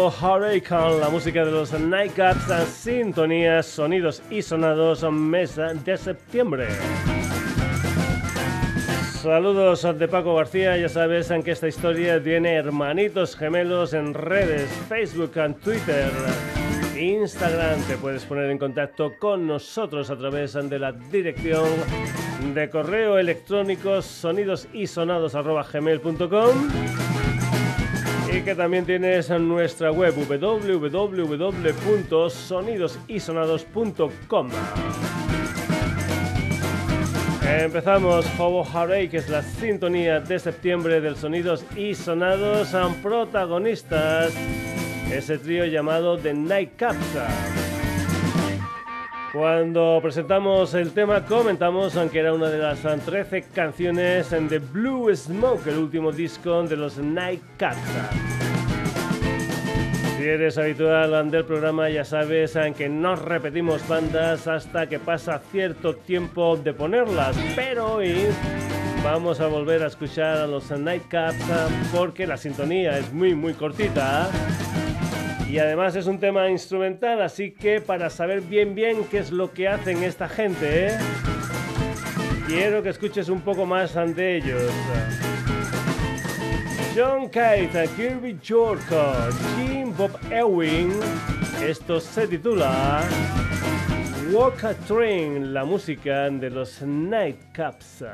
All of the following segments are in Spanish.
Hobo Hurricane, la música de los Nightcaps, sintonías, sonidos y sonados, mes de septiembre. Saludos de Paco García, ya sabes en que esta historia tiene hermanitos gemelos en redes, Facebook, Twitter, Instagram. Te puedes poner en contacto con nosotros a través de la dirección de correo electrónico sonidosisonados.gmail.com y que también tienes en nuestra web www.sonidosisonados.com. Empezamos Hobo Harry, que es la sintonía de septiembre del Sonidos y Sonados, son protagonistas ese trío llamado The Night Capsa. Cuando presentamos el tema comentamos que era una de las 13 canciones en The Blue Smoke, el último disco de los Nightcaps. Si eres habitual del programa ya sabes que no repetimos bandas hasta que pasa cierto tiempo de ponerlas, pero hoy vamos a volver a escuchar a los Nightcaps porque la sintonía es muy muy cortita y además es un tema instrumental, así que para saber bien bien qué es lo que hacen esta gente, ¿eh? quiero que escuches un poco más ante ellos. John Kite, Kirby Jorko, Jim Bob Ewing, esto se titula Walk a Train, la música de los Nightcaps.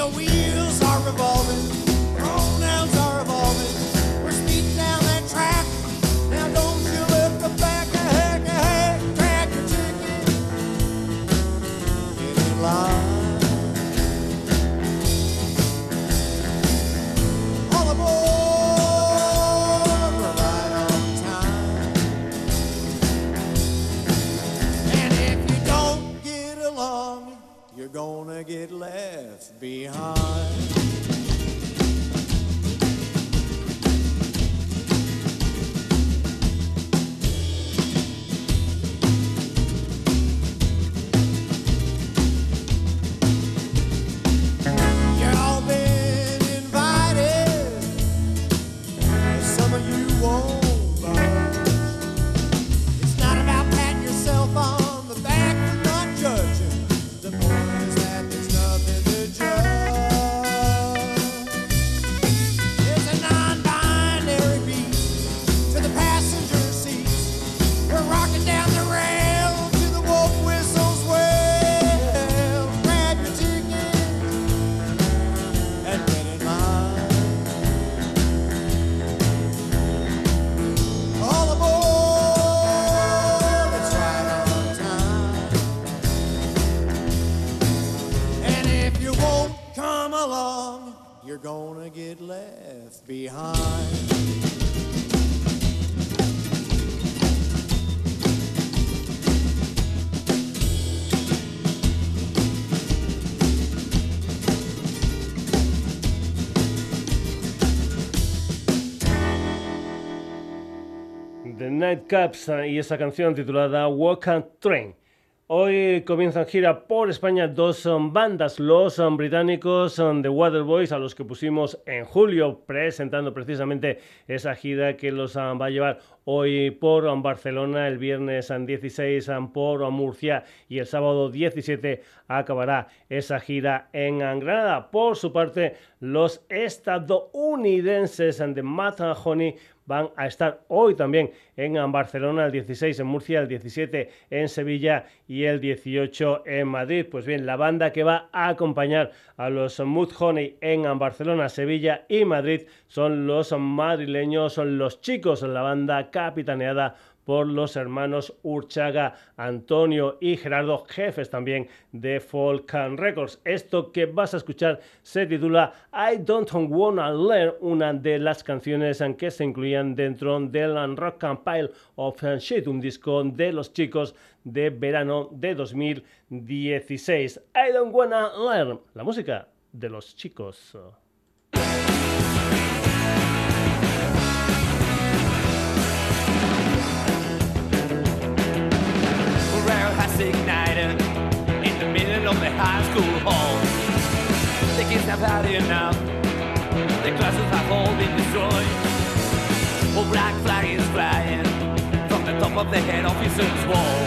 your wheels are revolving, pronouns are evolving. We're speeding down that track. Now don't you the a heck, crack your. Get. All aboard. gonna get behind. Nightcaps y esa canción titulada Walk and Train. Hoy comienzan gira por España dos bandas, los británicos The Waterboys, a los que pusimos en julio presentando precisamente esa gira que los va a llevar hoy por Barcelona, el viernes 16 por Murcia y el sábado 17 acabará esa gira en Granada. Por su parte, los estadounidenses de Matt Honey van a estar hoy también en Barcelona, el 16 en Murcia, el 17 en Sevilla y el 18 en Madrid. Pues bien, la banda que va a acompañar a los Mood Honey en Barcelona, Sevilla y Madrid son los madrileños, son los chicos, la banda capitaneada por los hermanos Urchaga, Antonio y Gerardo, jefes también de Folkan Records. Esto que vas a escuchar se titula I Don't Wanna Learn, una de las canciones que se incluían dentro del Rock Pile of Shit, un disco de los chicos de verano de 2016. I Don't Wanna Learn, la música de los chicos. Ignited in the middle of the high school hall. The kids have had enough. The classes have all been destroyed. A black flag is flying from the top of the head officer's wall.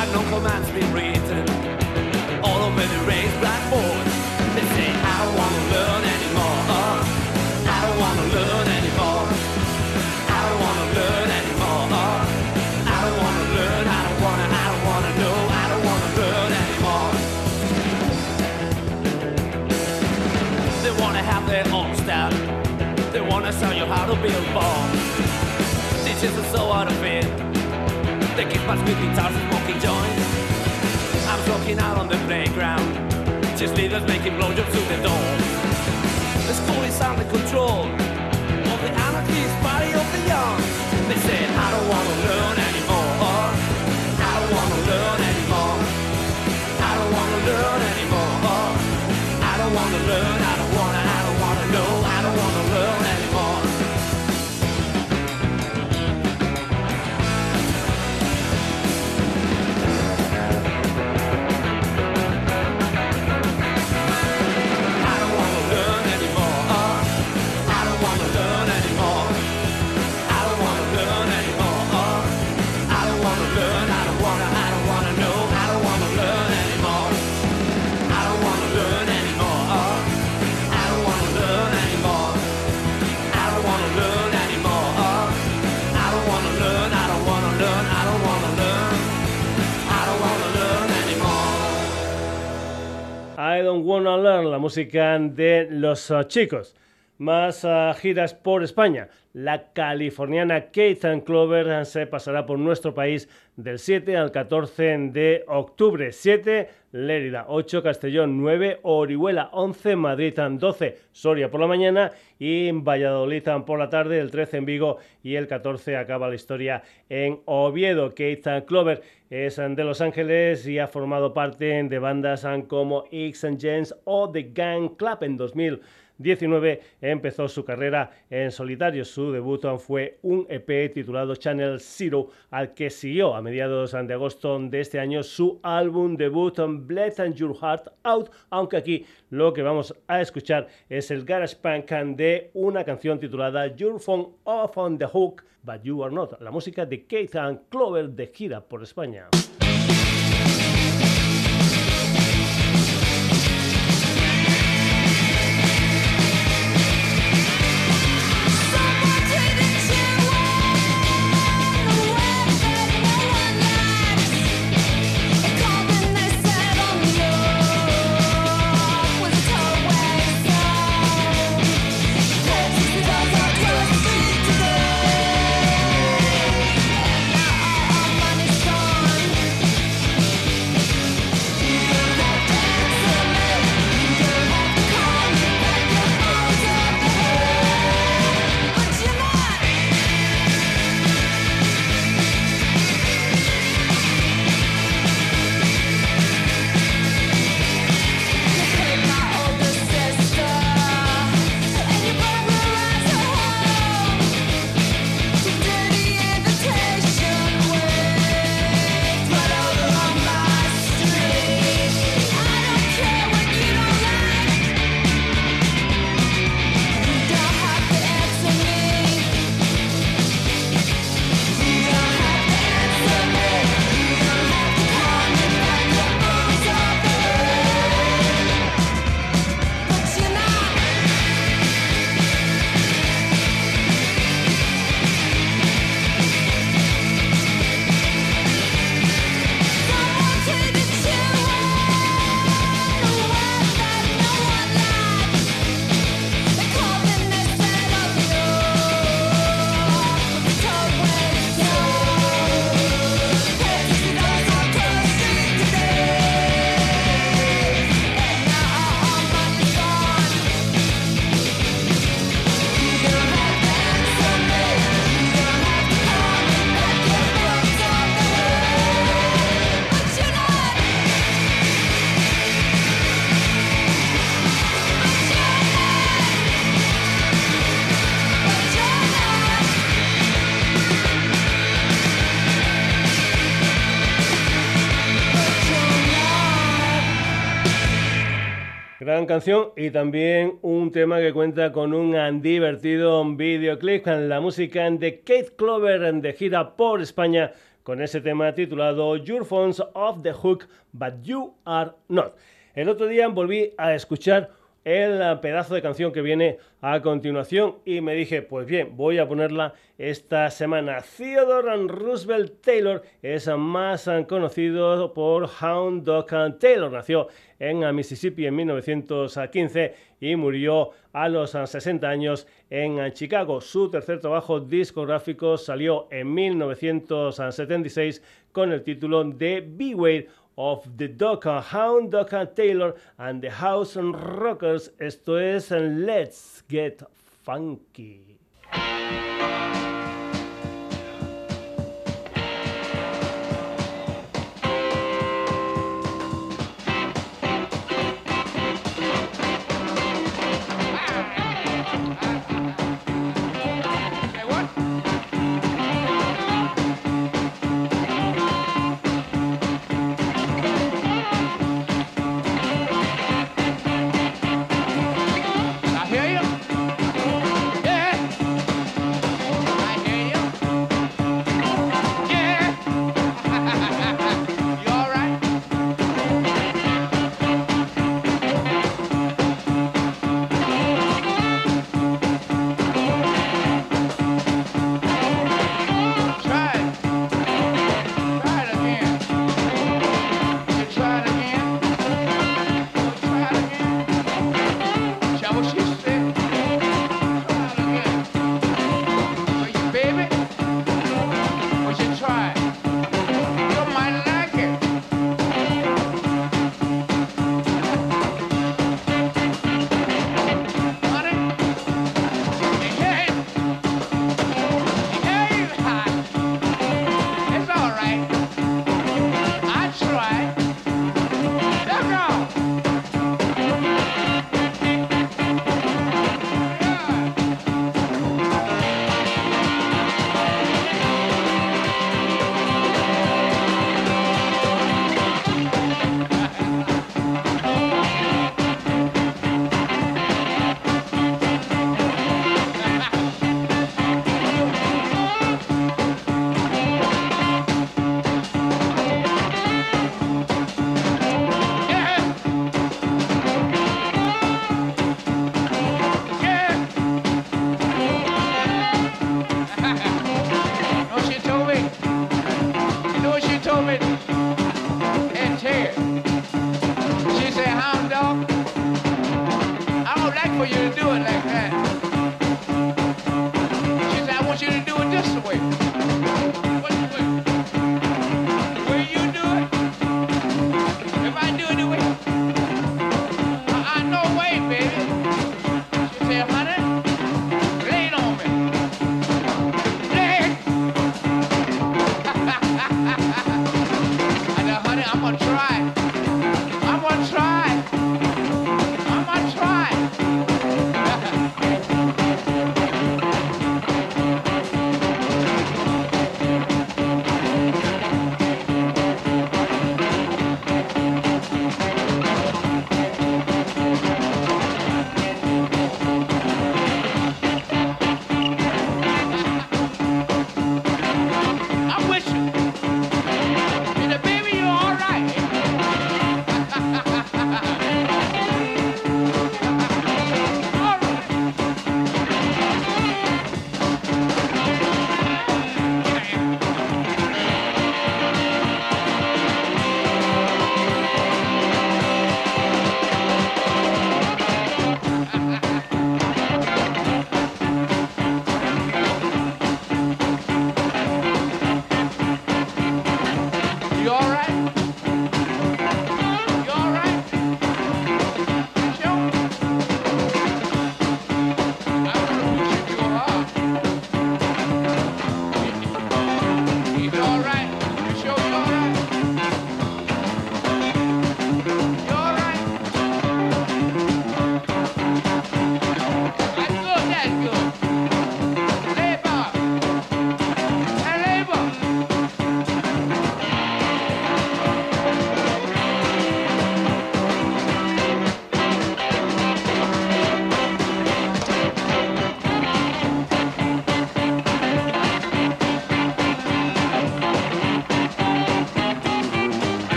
Unknown commands been written all over the raised blackboard. They say, I how to. Teachers are so out of it. They keep us with guitars and smoking joints. I'm walking out on the playground. Just leaders making blowjobs to the door. The school is under control of the anarchist party of the young. They said, I don't wanna learn anymore. I don't wanna learn anymore. I don't wanna learn anymore. I don't wanna learn. I Don't Wanna Learn, la música de los uh, chicos. Más uh, giras por España. La californiana Kate Clover se pasará por nuestro país del 7 al 14 de octubre. 7 Lérida, 8 Castellón, 9 Orihuela, 11 Madrid, 12 Soria por la mañana y Valladolid por la tarde, el 13 en Vigo y el 14 acaba la historia en Oviedo. Kate Clover es de Los Ángeles y ha formado parte de bandas como X and o The Gang Club en 2000. 19 empezó su carrera en solitario. Su debut fue un EP titulado Channel Zero, al que siguió a mediados de agosto de este año su álbum debut Bled and Your Heart Out, aunque aquí lo que vamos a escuchar es el garage punk de una canción titulada Your Phone Off on the Hook, But You Are Not, la música de Keith and Clover de gira por España. Gran canción y también un tema que cuenta con un divertido videoclip con la música de Kate Clover de gira por España con ese tema titulado Your Phone's Off the Hook, But You Are Not. El otro día volví a escuchar el pedazo de canción que viene a continuación y me dije, pues bien, voy a ponerla esta semana. Theodore Roosevelt Taylor es más conocido por Hound Dog Taylor. Nació en Mississippi en 1915 y murió a los 60 años en Chicago. Su tercer trabajo discográfico salió en 1976 con el título de Beware of the Docker Hound, Docker Taylor and the House Rockers. Esto es Let's Get Funky.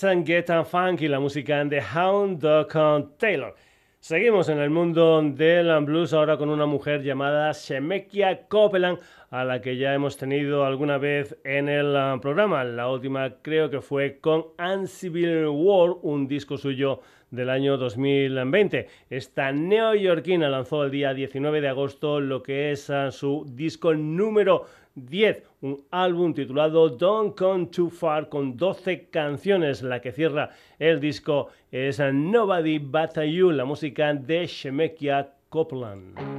Let's Get Funky, la música de Hound Dog Taylor. Seguimos en el mundo del blues ahora con una mujer llamada Shemekia Copeland, a la que ya hemos tenido alguna vez en el ah, programa. La última creo que fue con Uncivil War, un disco suyo del año 2020. Esta neoyorquina lanzó el día 19 de agosto lo que es ah, su disco número 10, un álbum titulado Don't Come Too Far con 12 canciones. La que cierra el disco es Nobody But You, la música de Shemekia Copeland.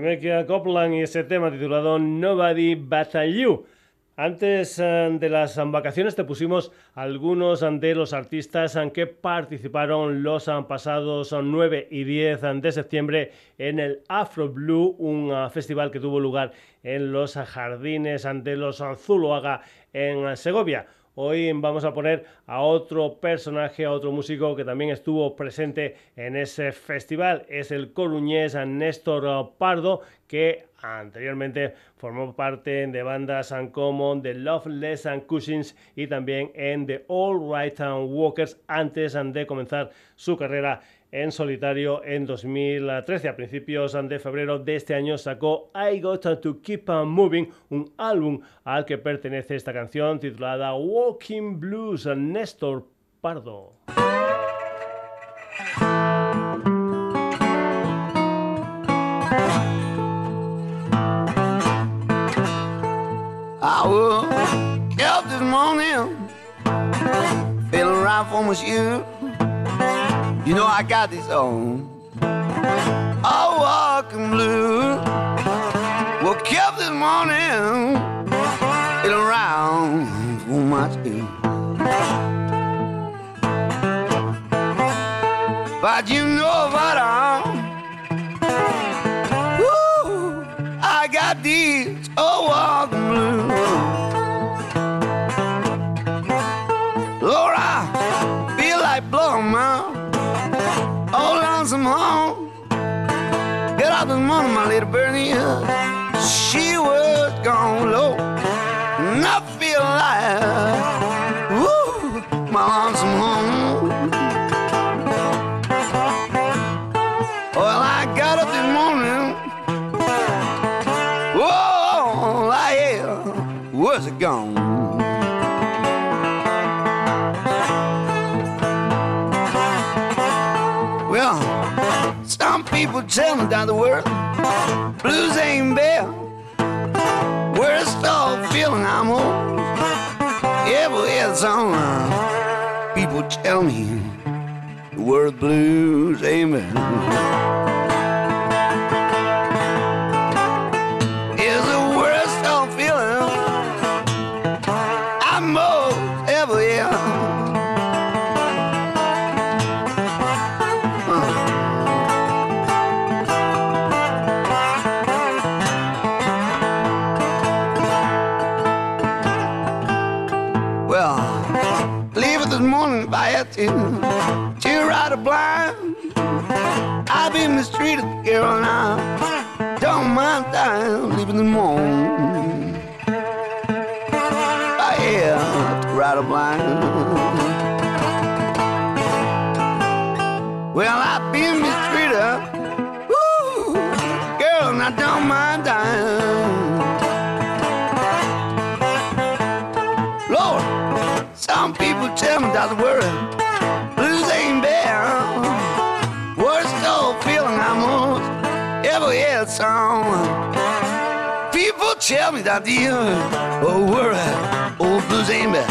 Queda Copland y ese tema titulado Nobody But You. Antes eh, de las vacaciones te pusimos algunos de los artistas que participaron los pasados 9 y 10 de septiembre en el Afro Blue, un ah, festival que tuvo lugar en los jardines de los Zuluaga en Segovia. Hoy vamos a poner a otro personaje, a otro músico que también estuvo presente en ese festival. Es el coruñés Néstor Pardo, que anteriormente formó parte de bandas Uncommon, The Loveless and Cushings y también en The All Right and Walkers antes de comenzar su carrera en solitario en 2013. A principios de febrero de este año sacó I Got to Keep on Moving, un álbum al que pertenece esta canción titulada Walking Blues, Néstor Pardo. You know I got this on. I walking blue. Woke up this morning, feeling around for my shoe. But you know what I'm. My little Bernie. She was gone low. And I feel like, woo, my lonesome home. Well, I got up this morning. Whoa, I yeah, was it gone? Well some people tell me that the world blues ain't bad. Worst of feeling I'm old. Yeah, it's on. People tell me the word blues ain't bad. To, to ride a blind. I've been the street of Carolina. Don't mind dying, leaving the morning. I have to ride a blind. Well, I've been mistreated. Woo, girl, and I don't mind dying. Don't tell me the worry. Blues ain't bad. Worst old feeling I'm most ever had someone. People tell me that the oh old blues ain't bad.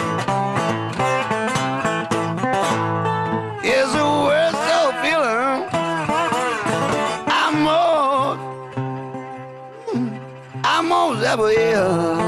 It's the worst old feeling I'm I most ever here.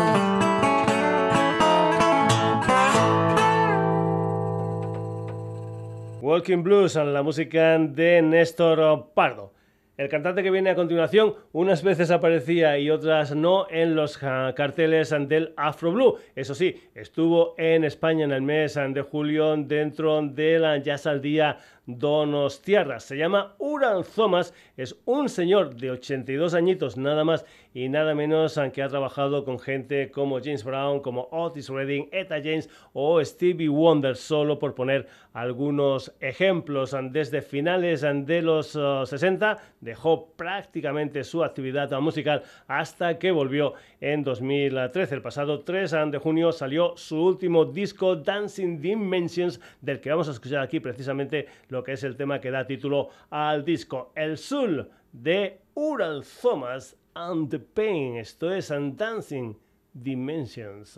Walking Blues, la música de Néstor Pardo. El cantante que viene a continuación unas veces aparecía y otras no en los carteles del Afro Blue. Eso sí, estuvo en España en el mes de julio dentro de la Jazz al Día Donostiarra. Se llama Uran Thomas, es un señor de 82 añitos nada más y nada menos aunque ha trabajado con gente como James Brown, como Otis Redding, Etta James o Stevie Wonder, solo por poner algunos ejemplos. Desde finales de los 60 uh, dejó prácticamente su actividad musical hasta que volvió en 2013. El pasado 3 de junio salió su último disco Dancing Dimensions del que vamos a escuchar aquí precisamente lo que es el tema que da título al disco El Sul de Ural Thomas and the Pain. Esto es Dancing Dimensions.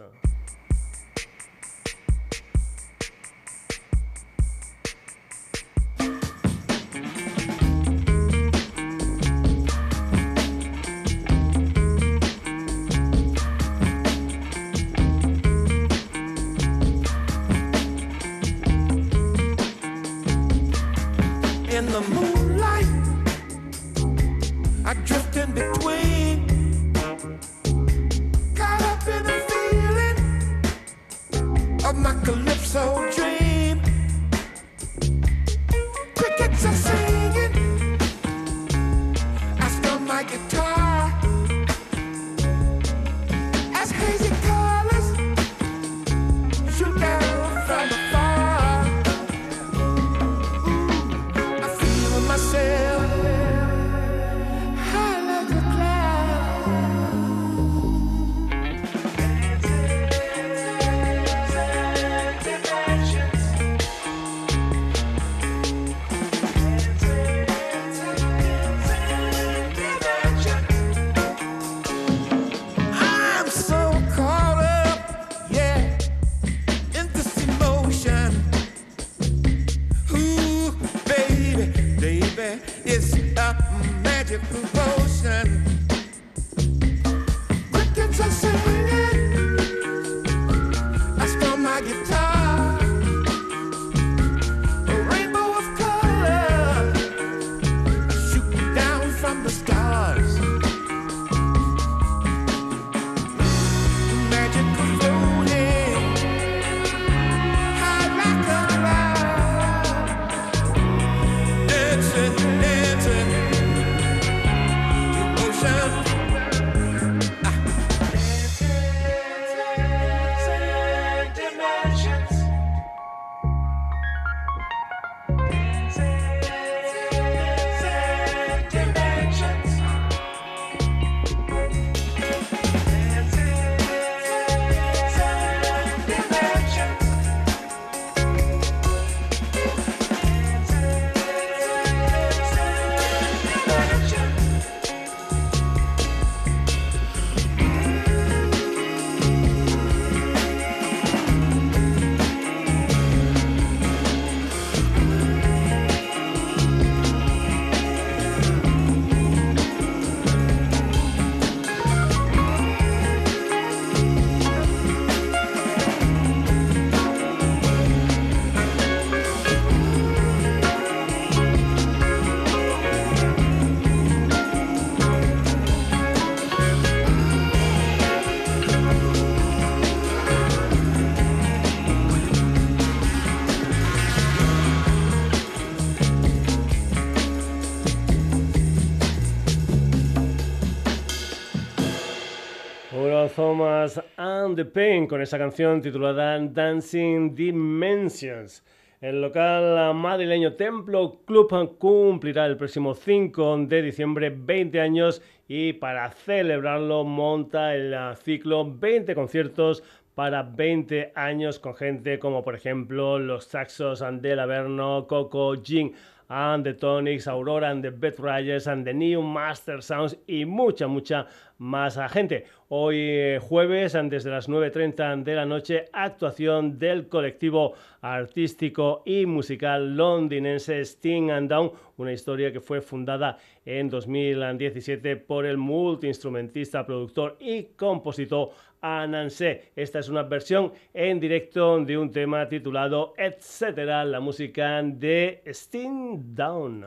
The Pain con esa canción titulada Dancing Dimensions. El local madrileño Templo Club cumplirá el próximo 5 de diciembre 20 años y para celebrarlo monta el ciclo 20 conciertos para 20 años con gente como por ejemplo los Saxos, Andel Averno, Coco, Jing and the Tonics, Aurora and the Beth Riders and the New Master Sounds y mucha, mucha más gente. Hoy eh, jueves, antes de las 9.30 de la noche, actuación del colectivo artístico y musical londinense Sting and Down, una historia que fue fundada en 2017 por el multiinstrumentista, productor y compositor Anansé. Esta es una versión en directo de un tema titulado Etcétera, la música de Sting Down.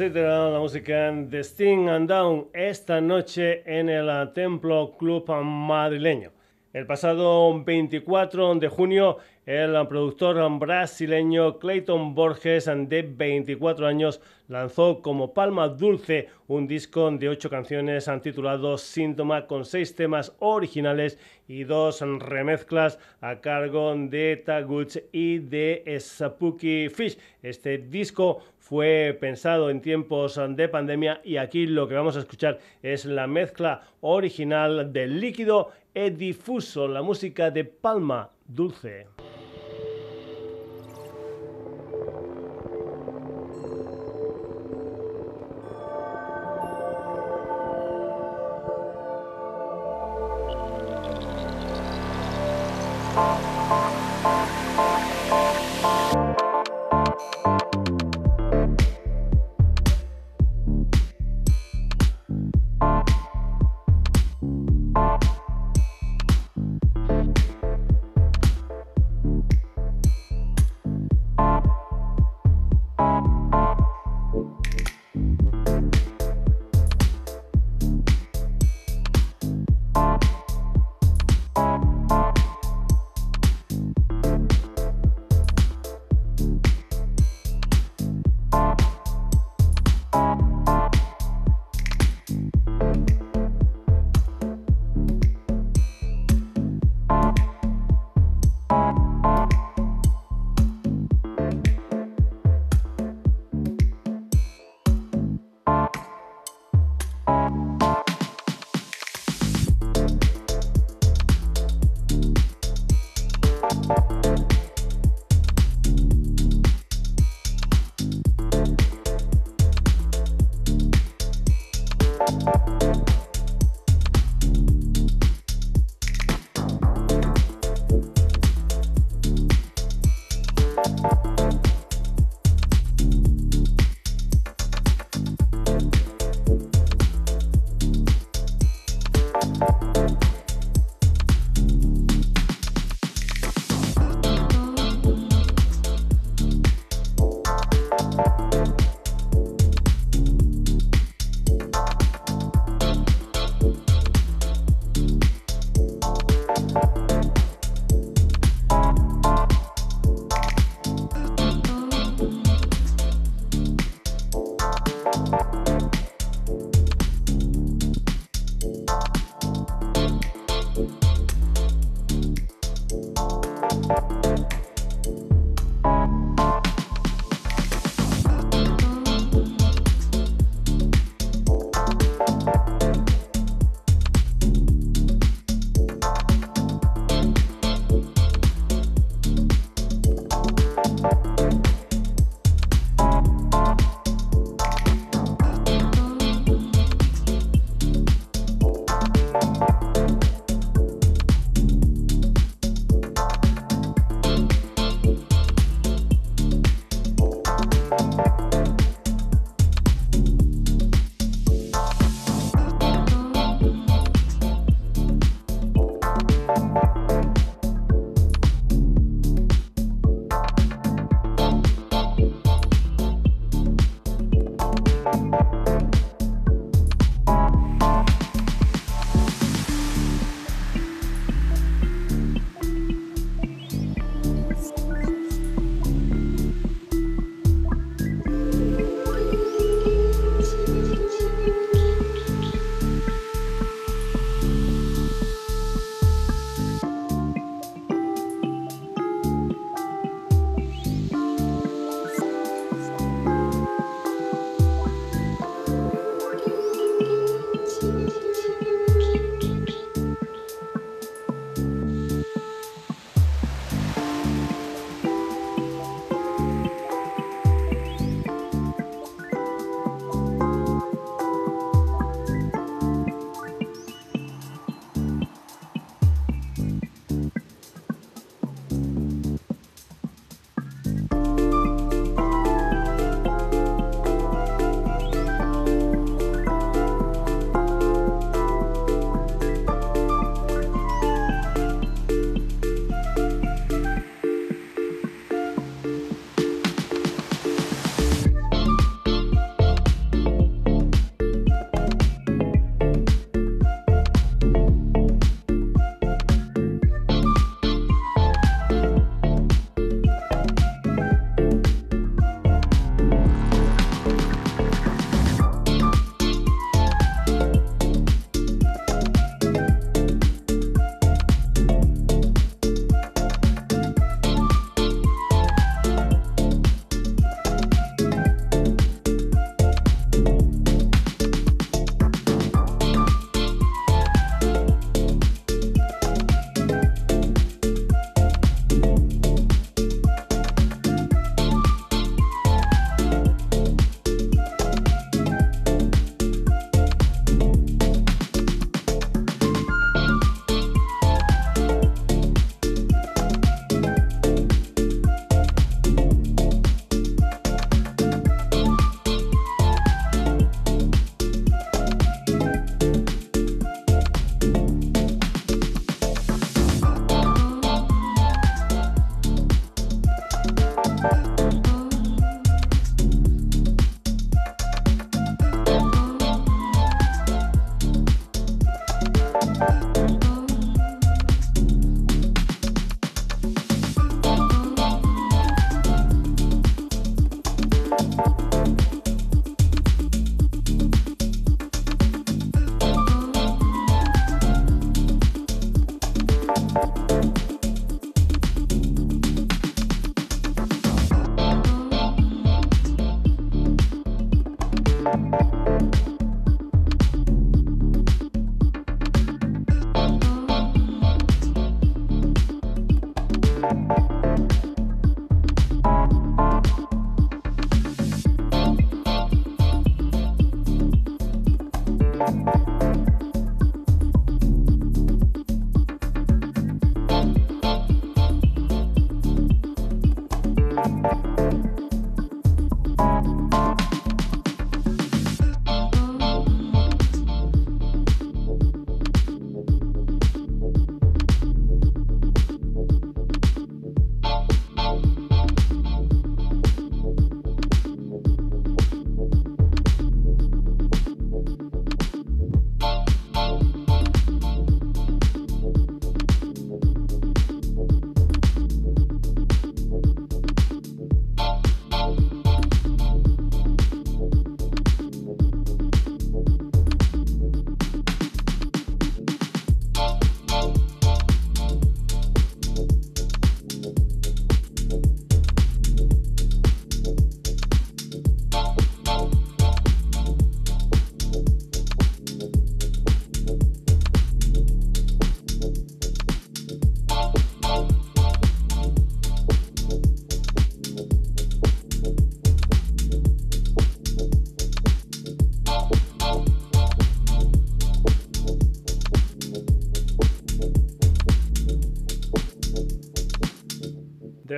la música de Sting and Down esta noche en el Templo Club madrileño. El pasado 24 de junio, el productor brasileño Clayton Borges, de 24 años, lanzó como Palma Dulce un disco de ocho canciones titulado Síntoma, con seis temas originales y dos remezclas a cargo de Taguch y de Spooky Fish. Este disco fue pensado en tiempos de pandemia y aquí lo que vamos a escuchar es la mezcla original del líquido e difuso, la música de Palma Dulce.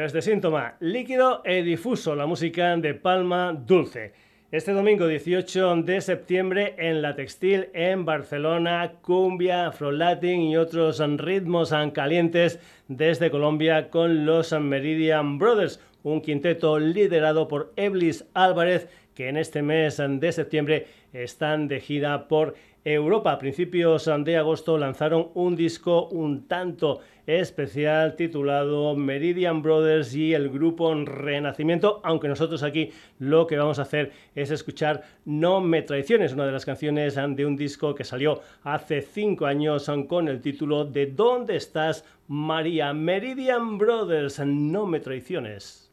Desde síntoma, líquido e difuso, la música de Palma Dulce. Este domingo 18 de septiembre en La Textil en Barcelona, cumbia, afro-latin y otros ritmos calientes desde Colombia con los Meridian Brothers, un quinteto liderado por Eblis Álvarez que en este mes de septiembre están de gira por Europa. A principios de agosto lanzaron un disco un tanto especial titulado Meridian Brothers y el grupo Renacimiento, aunque nosotros aquí lo que vamos a hacer es escuchar No me traiciones, una de las canciones de un disco que salió hace cinco años con el título de ¿Dónde estás María? Meridian Brothers, No me traiciones.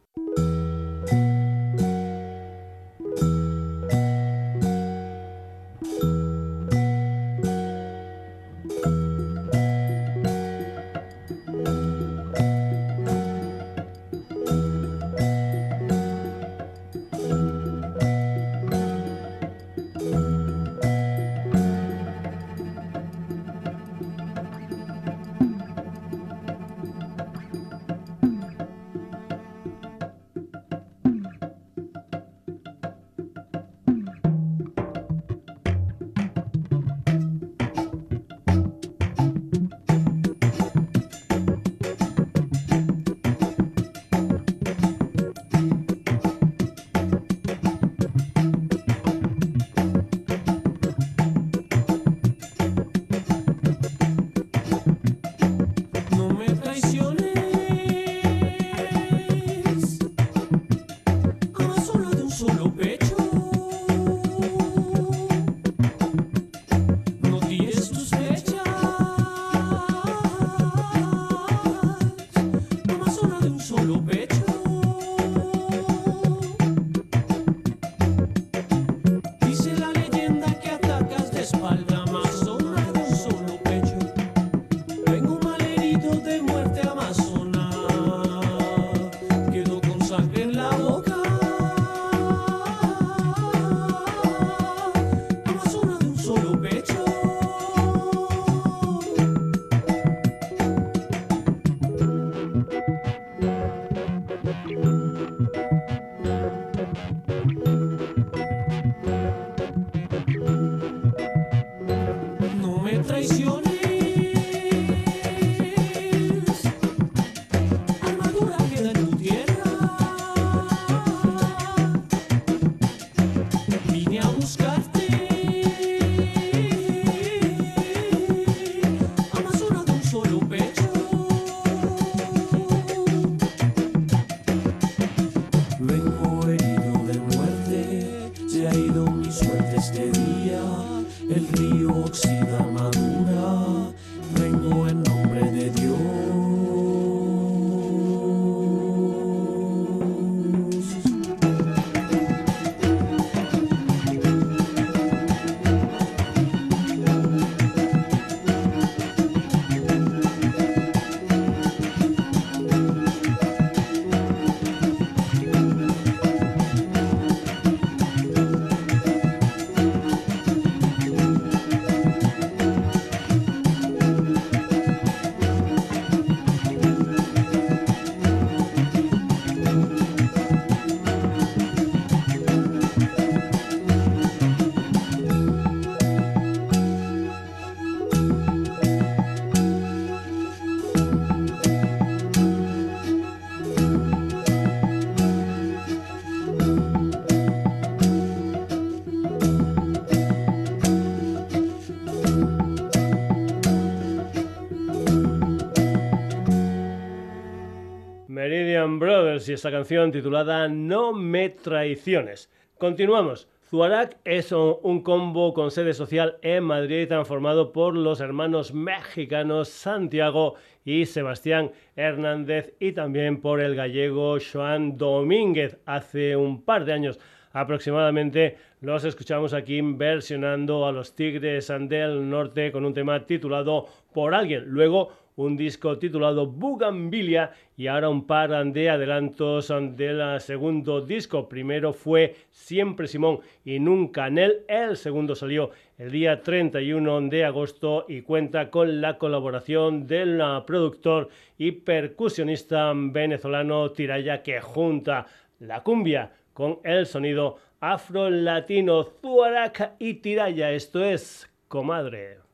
Y esta canción titulada No me traiciones. Continuamos. Zuarak es un combo con sede social en Madrid transformado por los hermanos mexicanos Santiago y Sebastián Hernández y también por el gallego Joan Domínguez. Hace un par de años aproximadamente los escuchamos aquí versionando a los Tigres del Norte con un tema titulado Por alguien. Luego un disco titulado Bugambilia y ahora un par de adelantos del segundo disco. Primero fue Siempre Simón y Nunca Nel. El segundo salió el día 31 de agosto y cuenta con la colaboración del productor y percusionista venezolano Tiraya que junta la cumbia con el sonido afro-latino Zuaraca y Tiraya. Esto es Comadre.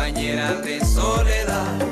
compañera de soledad.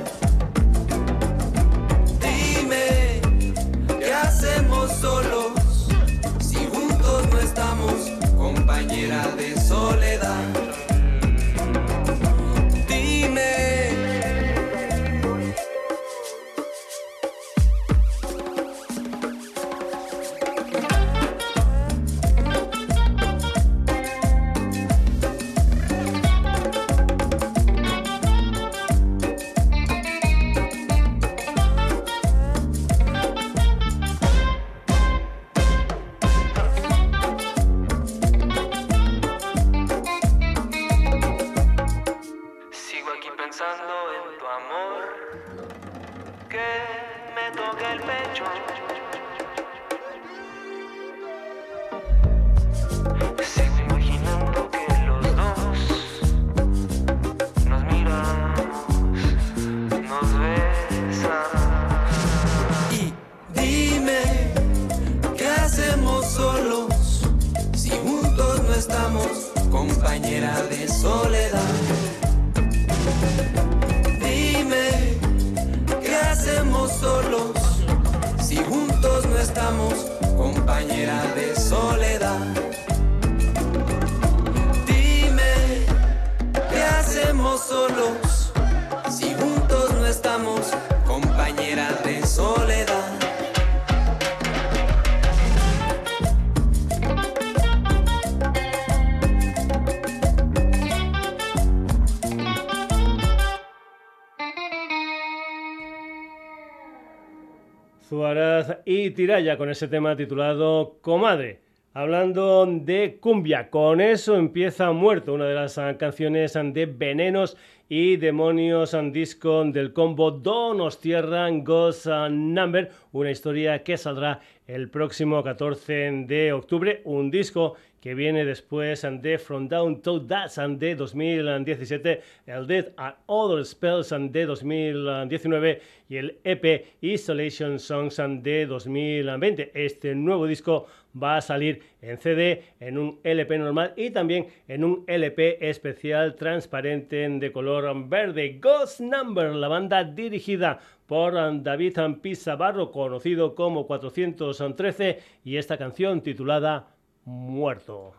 Y Tiraya con ese tema titulado Comadre. Hablando de cumbia, con eso empieza Muerto, una de las canciones de Venenos y Demonios and Disco del combo Donos Tierran Ghost Number, una historia que saldrá el próximo 14 de octubre, un disco que viene después de From Down to Dust de 2017, el Dead and Other Spells de 2019 y el EP Isolation Songs de 2020. Este nuevo disco va a salir en CD, en un LP normal y también en un LP especial transparente de color verde. Ghost Number, la banda dirigida por David Pizzabarro, conocido como 413, y esta canción titulada muerto.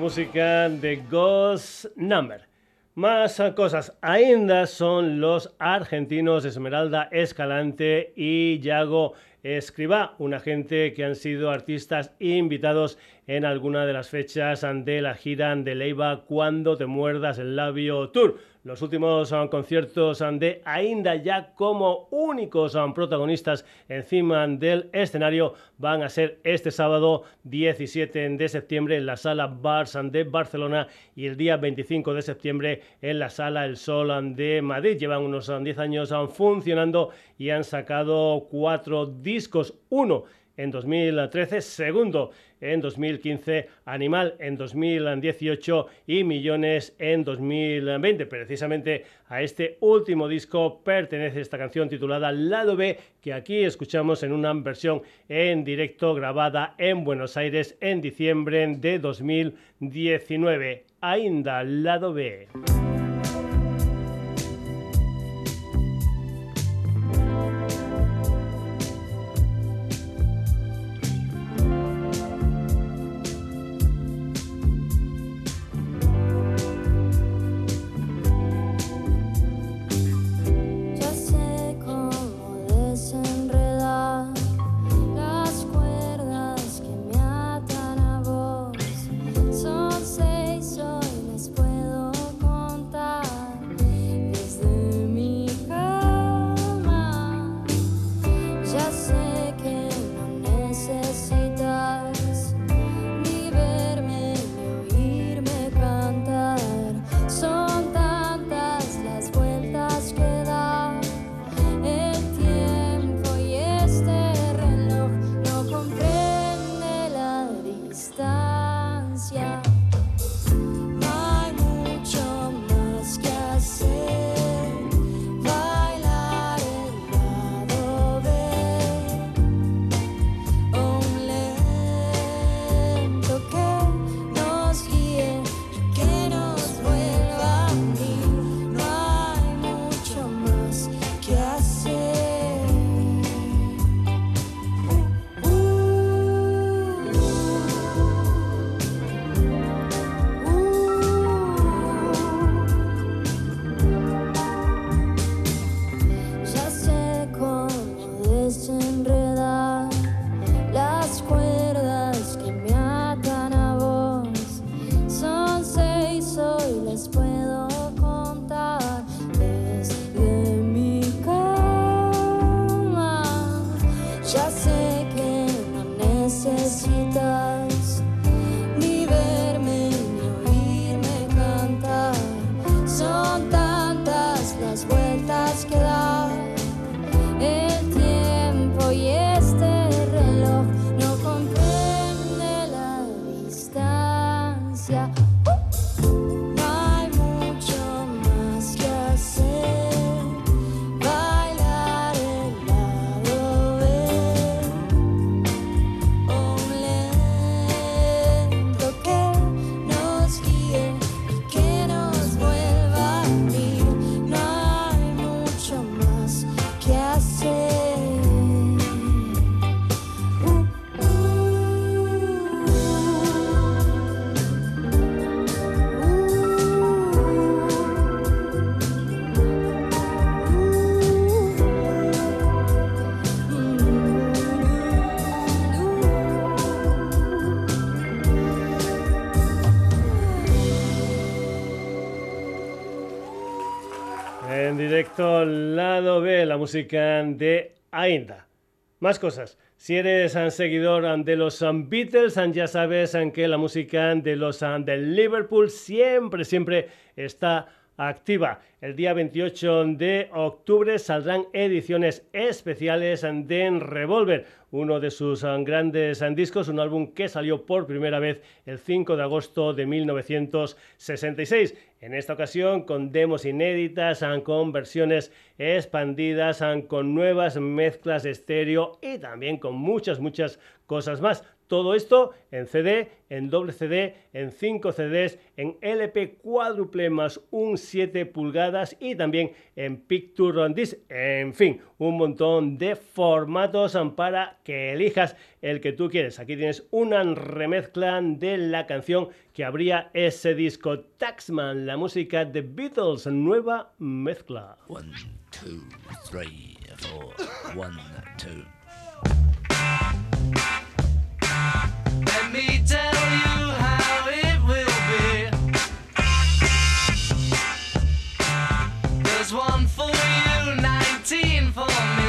Música de Ghost Number. Más cosas. Ainda son los argentinos Esmeralda Escalante y Yago Escriba, una gente que han sido artistas invitados en alguna de las fechas de la gira de Leiva Cuando te muerdas el labio tour. Los últimos um, conciertos um, de Ainda ya como únicos um, protagonistas encima del escenario van a ser este sábado 17 de septiembre en la sala Barsan de Barcelona y el día 25 de septiembre en la sala El Sol de Madrid. Llevan unos 10 años funcionando y han sacado cuatro discos. Uno en 2013, segundo en 2015, Animal en 2018 y Millones en 2020. Precisamente a este último disco pertenece esta canción titulada Lado B, que aquí escuchamos en una versión en directo grabada en Buenos Aires en diciembre de 2019. Ainda Lado B. Lado B, la música de Ainda. Más cosas. Si eres un seguidor de los Beatles, ya sabes que la música de los de Liverpool siempre, siempre está activa. El día 28 de octubre saldrán ediciones especiales de Revolver, uno de sus grandes discos, un álbum que salió por primera vez el 5 de agosto de 1966. En esta ocasión con demos inéditas, con versiones expandidas, con nuevas mezclas de estéreo y también con muchas, muchas cosas más. Todo esto en CD, en doble CD, en 5 CDs, en LP cuádruple más un 7 pulgadas y también en Picture on Disc. En fin, un montón de formatos para que elijas el que tú quieres. Aquí tienes una remezcla de la canción que abría ese disco Taxman, la música de Beatles, nueva mezcla. One, two, three, four. One, two. One for you, 19 for me.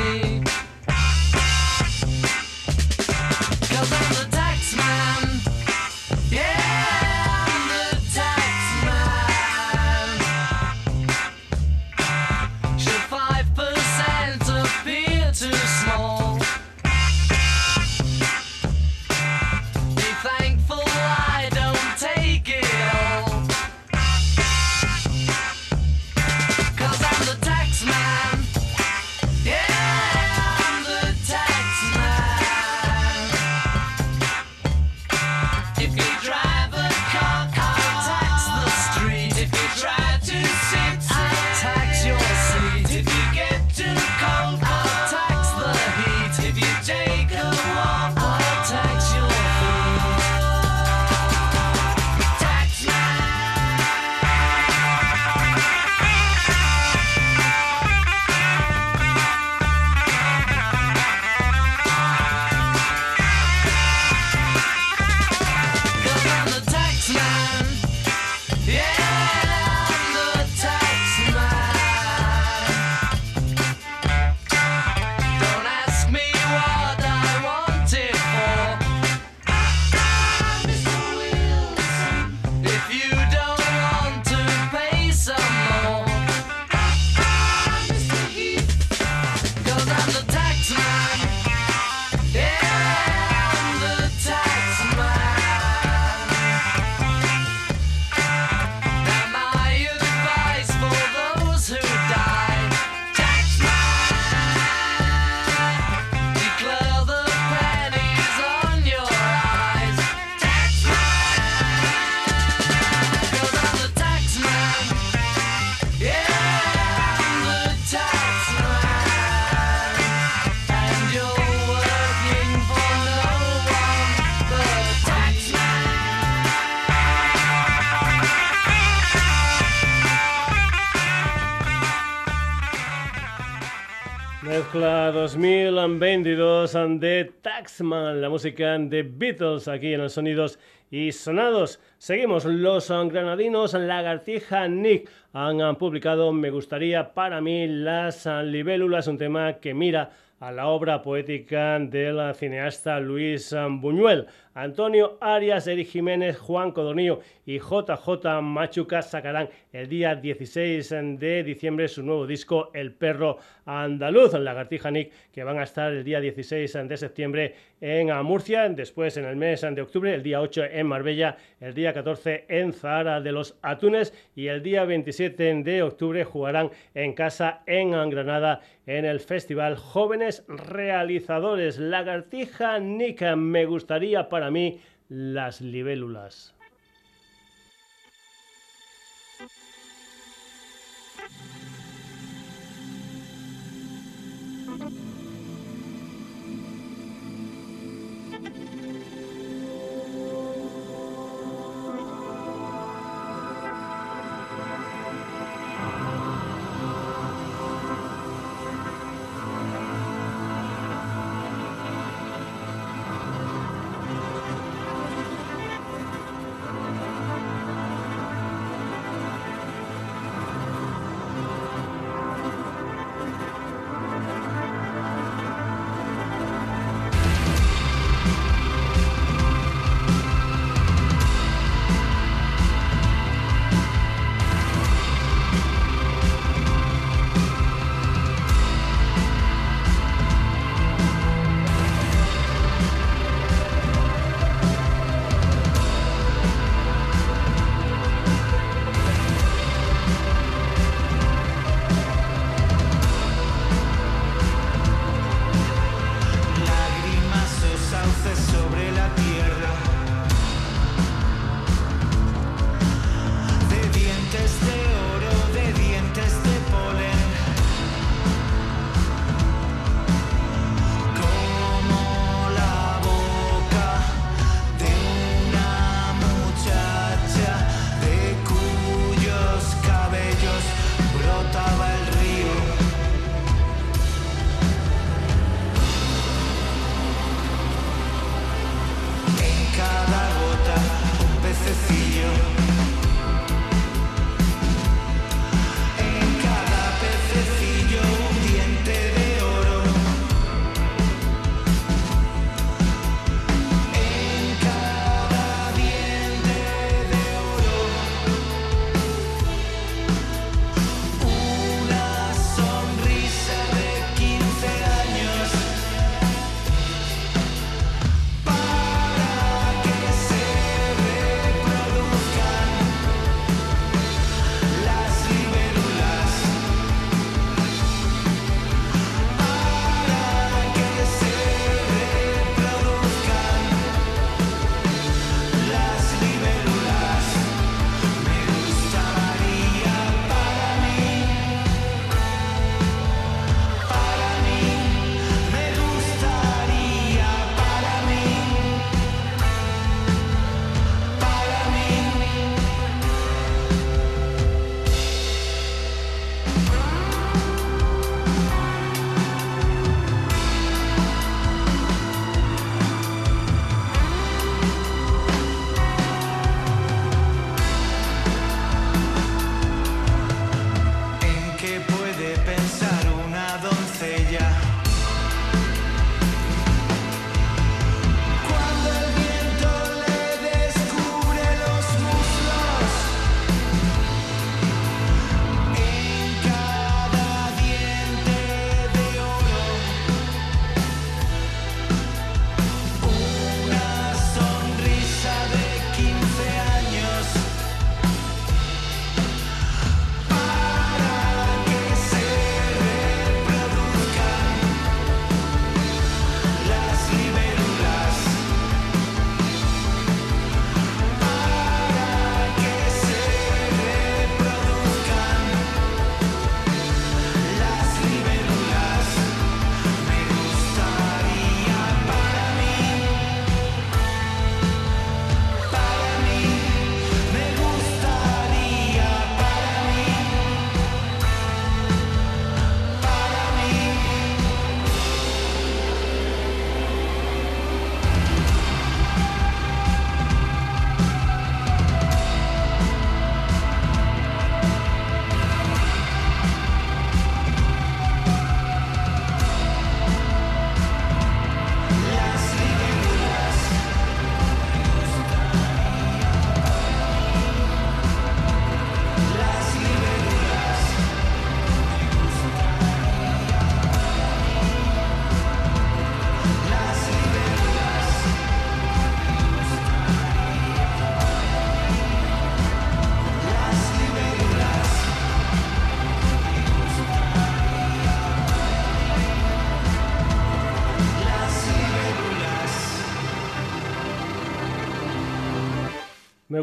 Taxman, la música de Beatles aquí en los sonidos y sonados. Seguimos, los granadinos Lagartija Nick han publicado Me gustaría para mí las libélulas, un tema que mira a la obra poética del cineasta Luis Buñuel. Antonio Arias, Eric Jiménez, Juan Codornillo y JJ Machuca sacarán el día 16 de diciembre su nuevo disco El Perro Andaluz, Lagartija Nick, que van a estar el día 16 de septiembre en Murcia, después en el mes de octubre, el día 8 en Marbella, el día 14 en Zahara de los Atunes y el día 27 de octubre jugarán en casa en Granada en el Festival Jóvenes Realizadores. Lagartija Nick, me gustaría para mí las libélulas.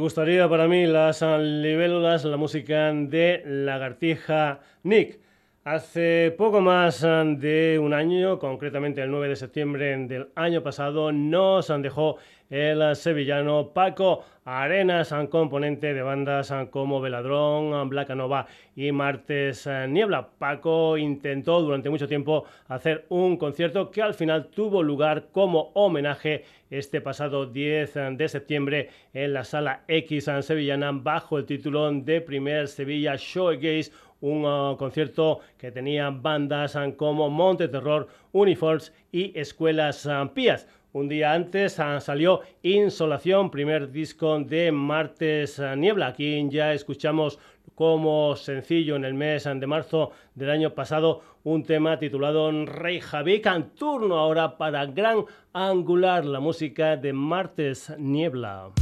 Gustaría para mí las libélulas, la música de Lagartija Nick. Hace poco más de un año, concretamente el 9 de septiembre del año pasado, nos dejó el sevillano Paco Arenas, componente de bandas como Veladrón, Nova y Martes Niebla. Paco intentó durante mucho tiempo hacer un concierto que al final tuvo lugar como homenaje este pasado 10 de septiembre en la Sala X sevillana bajo el título de Primer Sevilla Showcase un uh, concierto que tenía bandas como Monte Terror, Uniforms y Escuelas Pías. Un día antes ah, salió Insolación, primer disco de Martes ah, Niebla. Aquí ya escuchamos como sencillo en el mes de marzo del año pasado un tema titulado Rey Javi. Turno ahora para Gran Angular, la música de Martes Niebla.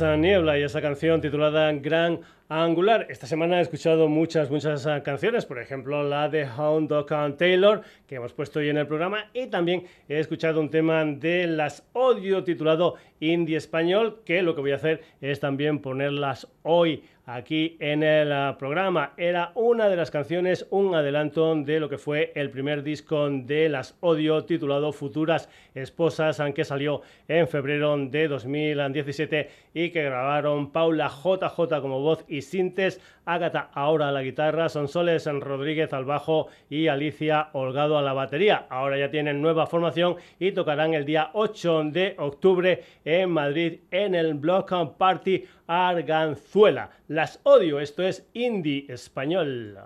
Tristes Niebla y esa canción titulada Gran Angular. Esta semana he escuchado muchas, muchas canciones, por ejemplo la de Hound Dog Taylor, que hemos puesto hoy en el programa, y también he escuchado un tema de las Audio titulado Indie Español, que lo que voy a hacer es también ponerlas hoy aquí en el ah, programa. Era una de las canciones, un adelanto de lo que fue el primer disco de las Odio titulado Futuras Esposas, aunque salió en febrero de 2017 y que grabaron Paula JJ como voz y sintes, Ágata ahora a la guitarra, Sonsoles Rodríguez al bajo y Alicia Holgado a la batería. Ahora ya tienen nueva formación y tocarán el día 8 de octubre en Madrid en el Block Party Arganzuela. Las odio, esto es indie español.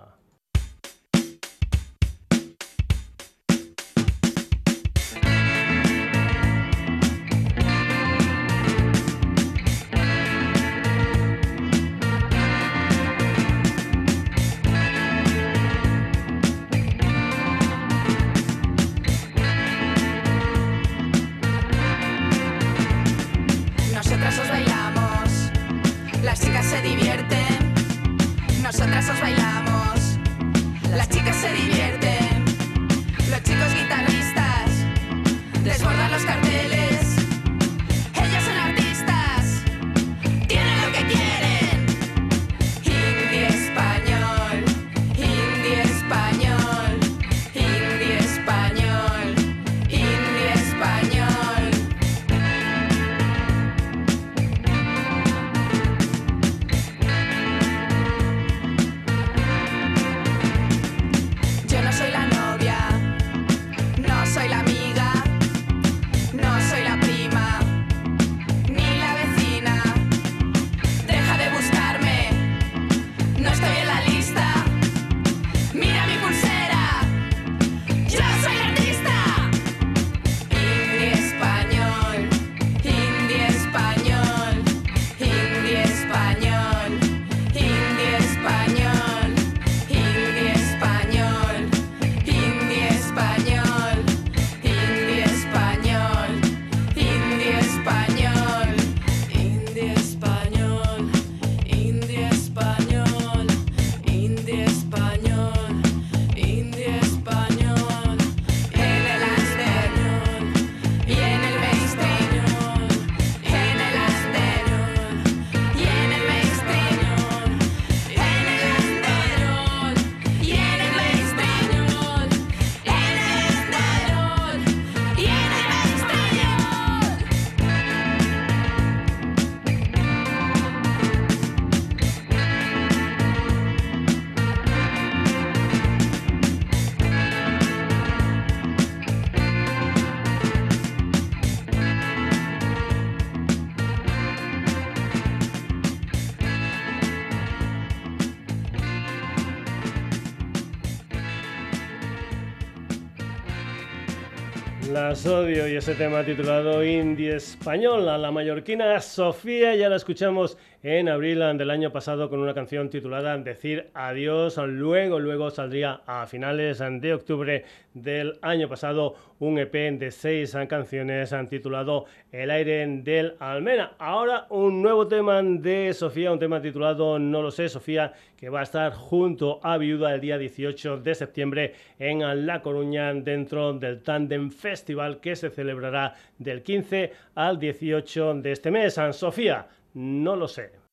Sodio y ese tema titulado Indie Española. La mallorquina Sofía ya la escuchamos en abril del año pasado con una canción titulada Decir Adiós. Luego, luego saldría a finales de octubre del año pasado un EP de seis canciones titulado El aire del Almena. Ahora un nuevo tema de Sofía, un tema titulado No lo sé, Sofía, que va a estar junto a Viuda el día 18 de septiembre en La Coruña dentro del Tandem Festival que se celebrará del 15 al 18 de este mes. Sofía, no lo sé.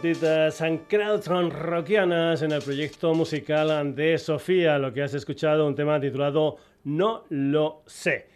Gotitas crowdfund rockianas en el proyecto musical de Sofía, lo que has escuchado, un tema titulado No lo sé.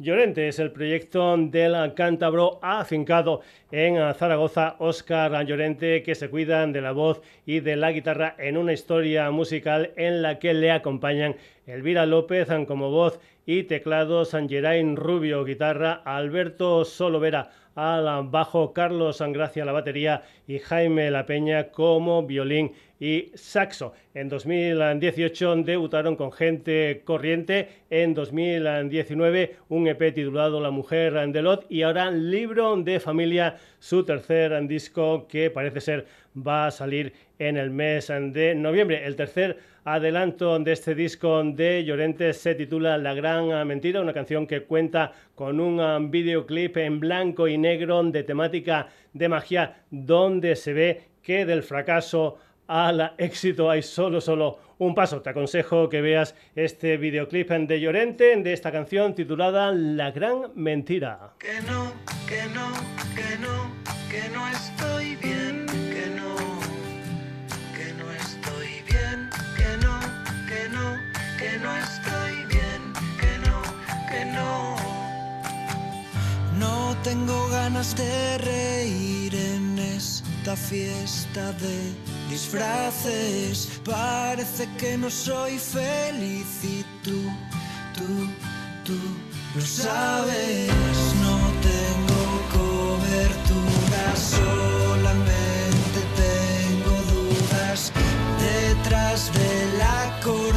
Llorente es el proyecto del cántabro afincado en Zaragoza, Oscar Llorente, que se cuidan de la voz y de la guitarra en una historia musical en la que le acompañan Elvira López como voz y teclado, San Gerain Rubio guitarra, Alberto Solovera al bajo, Carlos Angracia la batería y Jaime La Peña como violín y saxo. En 2018 debutaron con Gente Corriente, en 2019 un EP titulado La Mujer de Lot y ahora Libro de Familia, su tercer disco que parece ser va a salir en el mes de noviembre. El tercer adelanto de este disco de Llorente se titula La Gran Mentira, una canción que cuenta con un videoclip en blanco y negro de temática de magia donde se ve que del fracaso al éxito hay solo, solo un paso. Te aconsejo que veas este videoclip de Llorente de esta canción titulada La Gran Mentira. Que no, que no, que no, que no estoy tengo ganas de reír en esta fiesta de disfraces. Parece que no soy feliz y tú, tú, tú lo sabes. No tengo cobertura, solamente tengo dudas detrás de la cortina.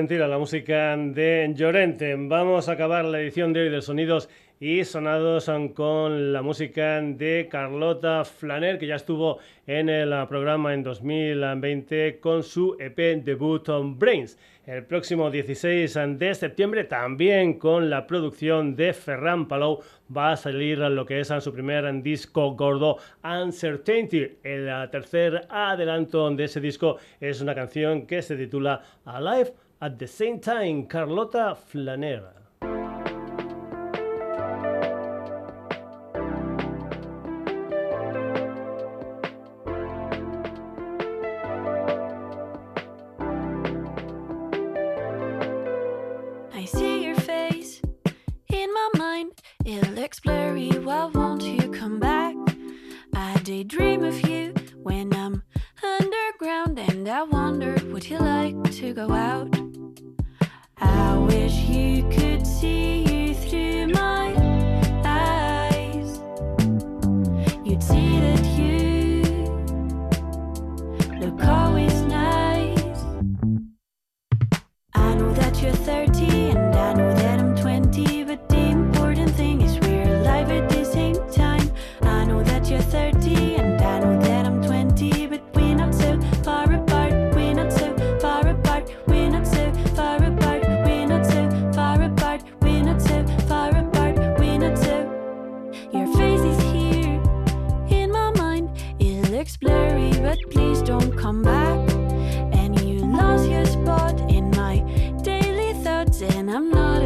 Mentira, la música de Llorente. Vamos a acabar la edición de hoy de Sonidos y sonados con la música de Carlota Flaner, que ya estuvo en el programa en 2020 con su EP debut on Brains. El próximo 16 de septiembre, también con la producción de Ferran Palou, va a salir lo que es su primer disco gordo, Uncertainty. El tercer adelanto de ese disco es una canción que se titula Alive at the Same Time, Carlota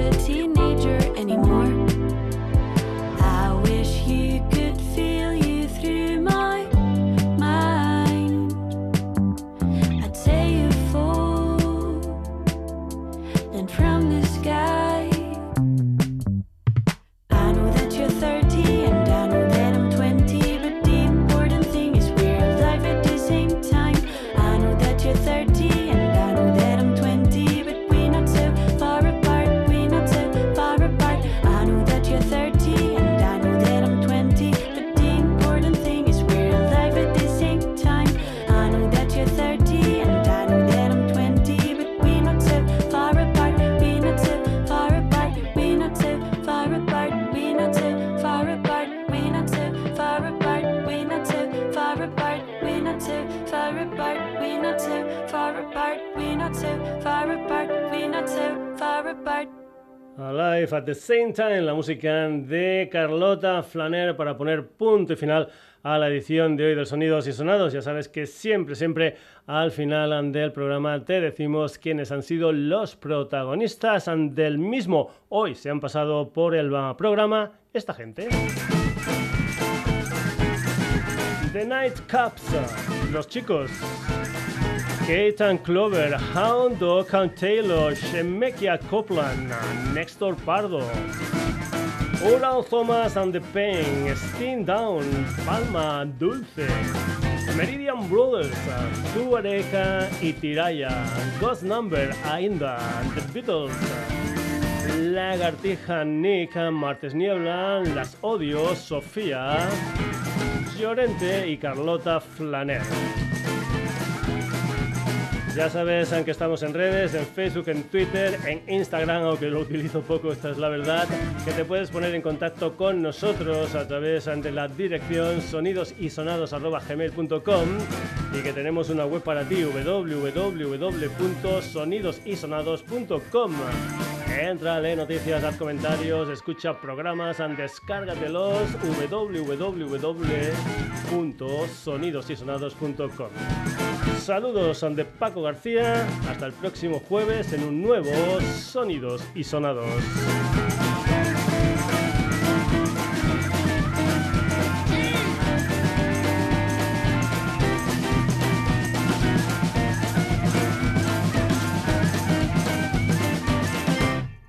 a teenager anymore. Flaner. at the Same Time, la música de Carlota Flaner para poner punto y final a la edición de hoy de Sonidos y Sonados. Ya sabes que siempre, siempre al final del programa te decimos quiénes han sido los protagonistas del mismo. Hoy se han pasado por el programa esta gente. The Night Cups, los chicos Kate Clover, Hound Dog and Taylor, Shemekia Copeland, Nextor Pardo, Oral Thomas and the Pain, Steen Down, Palma Dulce, Meridian Brothers, Tuareca y Tiraya, Ghost Number, Ainda, The Beatles, Lagartija Nick, Martes Niebla, Las Odios, Sofía, Llorente y Carlota Flaner. Ya sabes que estamos en redes, en Facebook, en Twitter, en Instagram, aunque lo utilizo poco, esta es la verdad, que te puedes poner en contacto con nosotros a través de la dirección sonidosisonados.gmail.com y que tenemos una web para ti, www.sonidosisonados.com. Entra, lee noticias, haz comentarios, escucha programas, descárgatelos www.sonidosisonados.com. Saludos de Paco García, hasta el próximo jueves en un nuevo Sonidos y Sonados.